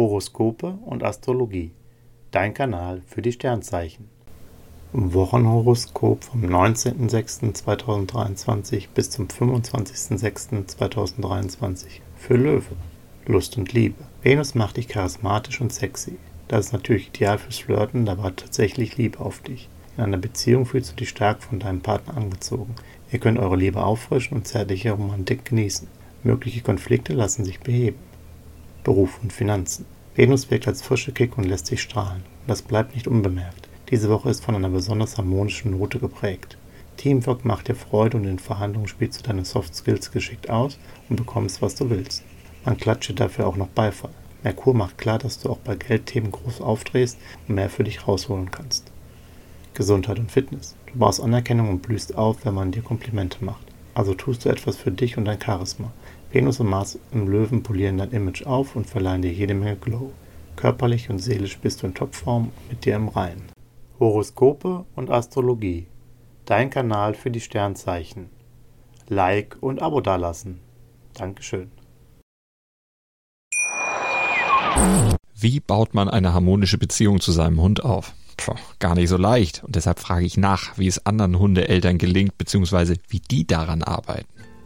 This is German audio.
Horoskope und Astrologie. Dein Kanal für die Sternzeichen. Wochenhoroskop vom 19.06.2023 bis zum 25.06.2023 für Löwe. Lust und Liebe. Venus macht dich charismatisch und sexy. Das ist natürlich ideal fürs Flirten, da war tatsächlich Liebe auf dich. In einer Beziehung fühlst du dich stark von deinem Partner angezogen. Ihr könnt eure Liebe auffrischen und zärtliche Romantik genießen. Mögliche Konflikte lassen sich beheben. Beruf und Finanzen. Venus wirkt als frische Kick und lässt sich strahlen. Das bleibt nicht unbemerkt. Diese Woche ist von einer besonders harmonischen Note geprägt. Teamwork macht dir Freude und in Verhandlungen spielst du deine Soft Skills geschickt aus und bekommst, was du willst. Man klatscht dir dafür auch noch Beifall. Merkur macht klar, dass du auch bei Geldthemen groß aufdrehst und mehr für dich rausholen kannst. Gesundheit und Fitness. Du brauchst Anerkennung und blühst auf, wenn man dir Komplimente macht. Also tust du etwas für dich und dein Charisma. Venus und Mars im Löwen polieren dein Image auf und verleihen dir jede Menge Glow. Körperlich und seelisch bist du in Topform mit dir im Reinen. Horoskope und Astrologie. Dein Kanal für die Sternzeichen. Like und Abo dalassen. Dankeschön. Wie baut man eine harmonische Beziehung zu seinem Hund auf? Puh, gar nicht so leicht. Und deshalb frage ich nach, wie es anderen Hundeeltern gelingt, beziehungsweise wie die daran arbeiten.